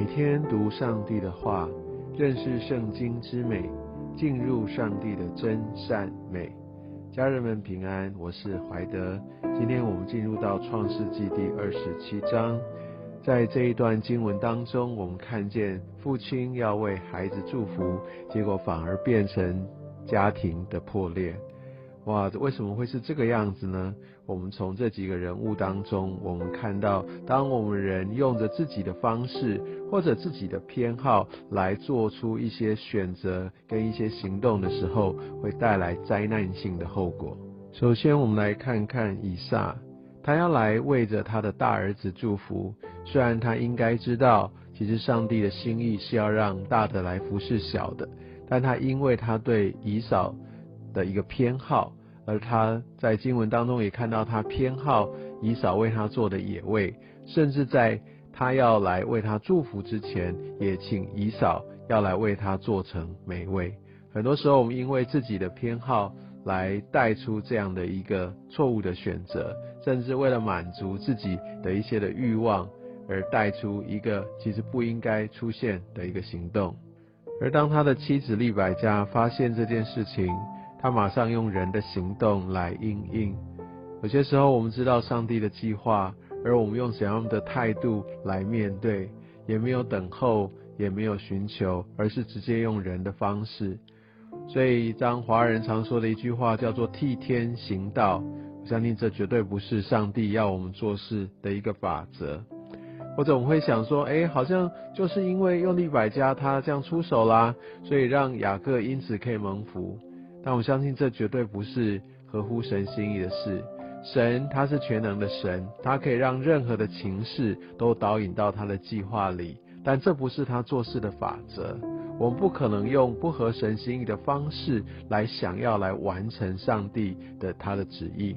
每天读上帝的话，认识圣经之美，进入上帝的真善美。家人们平安，我是怀德。今天我们进入到创世纪第二十七章，在这一段经文当中，我们看见父亲要为孩子祝福，结果反而变成家庭的破裂。哇，为什么会是这个样子呢？我们从这几个人物当中，我们看到，当我们人用着自己的方式或者自己的偏好来做出一些选择跟一些行动的时候，会带来灾难性的后果。首先，我们来看看以撒，他要来为着他的大儿子祝福。虽然他应该知道，其实上帝的心意是要让大的来服侍小的，但他因为他对以扫的一个偏好。而他在经文当中也看到他偏好以扫为他做的野味，甚至在他要来为他祝福之前，也请以扫要来为他做成美味。很多时候，我们因为自己的偏好来带出这样的一个错误的选择，甚至为了满足自己的一些的欲望，而带出一个其实不应该出现的一个行动。而当他的妻子利百加发现这件事情，他马上用人的行动来应应。有些时候，我们知道上帝的计划，而我们用怎样的态度来面对，也没有等候，也没有寻求，而是直接用人的方式。所以，当华人常说的一句话叫做“替天行道”，我相信这绝对不是上帝要我们做事的一个法则。我们会想说，哎，好像就是因为用利百加他这样出手啦，所以让雅各因此可以蒙福。但我相信这绝对不是合乎神心意的事。神他是全能的神，他可以让任何的情势都导引到他的计划里，但这不是他做事的法则。我们不可能用不合神心意的方式来想要来完成上帝的他的旨意。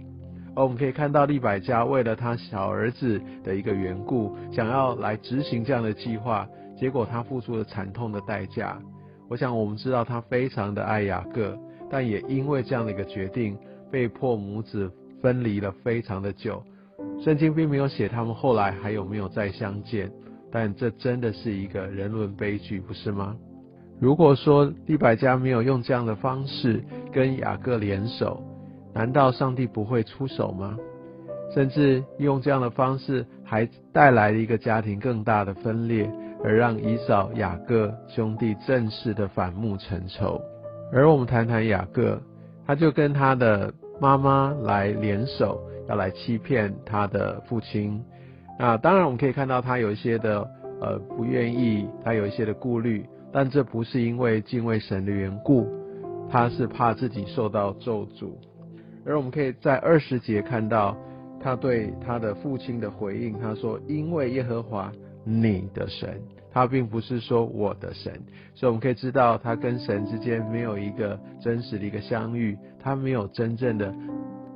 而我们可以看到利百加为了他小儿子的一个缘故，想要来执行这样的计划，结果他付出了惨痛的代价。我想我们知道他非常的爱雅各。但也因为这样的一个决定，被迫母子分离了非常的久。圣经并没有写他们后来还有没有再相见，但这真的是一个人伦悲剧，不是吗？如果说利百加没有用这样的方式跟雅各联手，难道上帝不会出手吗？甚至用这样的方式，还带来了一个家庭更大的分裂，而让以扫、雅各兄弟正式的反目成仇。而我们谈谈雅各，他就跟他的妈妈来联手，要来欺骗他的父亲。那当然我们可以看到他有一些的呃不愿意，他有一些的顾虑，但这不是因为敬畏神的缘故，他是怕自己受到咒诅。而我们可以在二十节看到他对他的父亲的回应，他说：“因为耶和华你的神。”他并不是说我的神，所以我们可以知道，他跟神之间没有一个真实的一个相遇，他没有真正的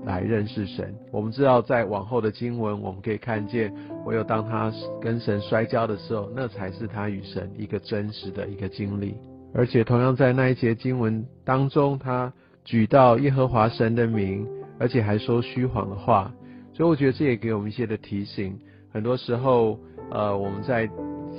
来认识神。我们知道，在往后的经文，我们可以看见，唯有当他跟神摔跤的时候，那才是他与神一个真实的一个经历。而且，同样在那一节经文当中，他举到耶和华神的名，而且还说虚谎的话，所以我觉得这也给我们一些的提醒。很多时候，呃，我们在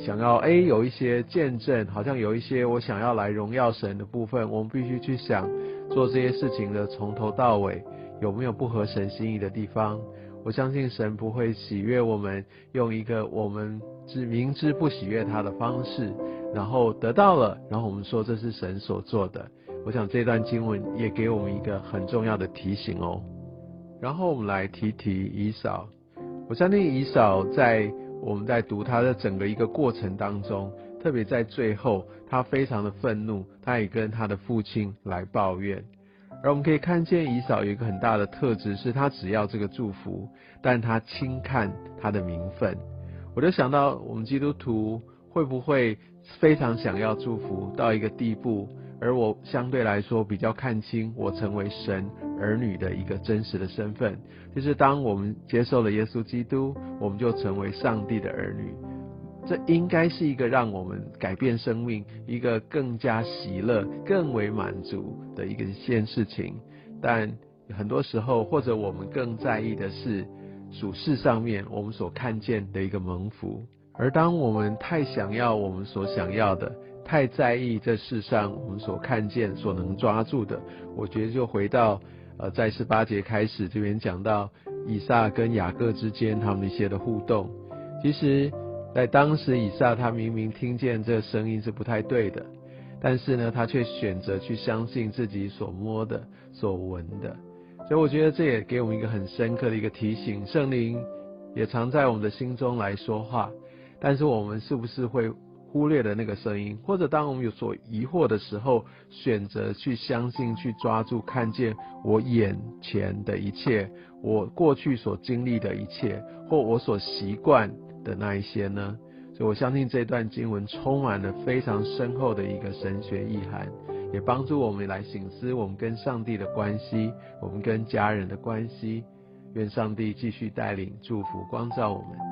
想要诶有一些见证，好像有一些我想要来荣耀神的部分，我们必须去想做这些事情的从头到尾有没有不合神心意的地方。我相信神不会喜悦我们用一个我们知明知不喜悦他的方式，然后得到了，然后我们说这是神所做的。我想这段经文也给我们一个很重要的提醒哦。然后我们来提提以扫，我相信以扫在。我们在读他的整个一个过程当中，特别在最后，他非常的愤怒，他也跟他的父亲来抱怨。而我们可以看见以扫有一个很大的特质，是他只要这个祝福，但他轻看他的名分。我就想到，我们基督徒会不会非常想要祝福到一个地步？而我相对来说比较看清我成为神儿女的一个真实的身份，就是当我们接受了耶稣基督，我们就成为上帝的儿女。这应该是一个让我们改变生命、一个更加喜乐、更为满足的一个件事情。但很多时候，或者我们更在意的是属世上面我们所看见的一个蒙福。而当我们太想要我们所想要的，太在意这世上我们所看见、所能抓住的，我觉得就回到呃，在十八节开始这边讲到以撒跟雅各之间他们一些的互动。其实，在当时以撒他明明听见这声音是不太对的，但是呢，他却选择去相信自己所摸的、所闻的。所以我觉得这也给我们一个很深刻的一个提醒：圣灵也常在我们的心中来说话。但是我们是不是会忽略的那个声音？或者当我们有所疑惑的时候，选择去相信、去抓住、看见我眼前的一切，我过去所经历的一切，或我所习惯的那一些呢？所以我相信这段经文充满了非常深厚的一个神学意涵，也帮助我们来醒思我们跟上帝的关系，我们跟家人的关系。愿上帝继续带领、祝福、光照我们。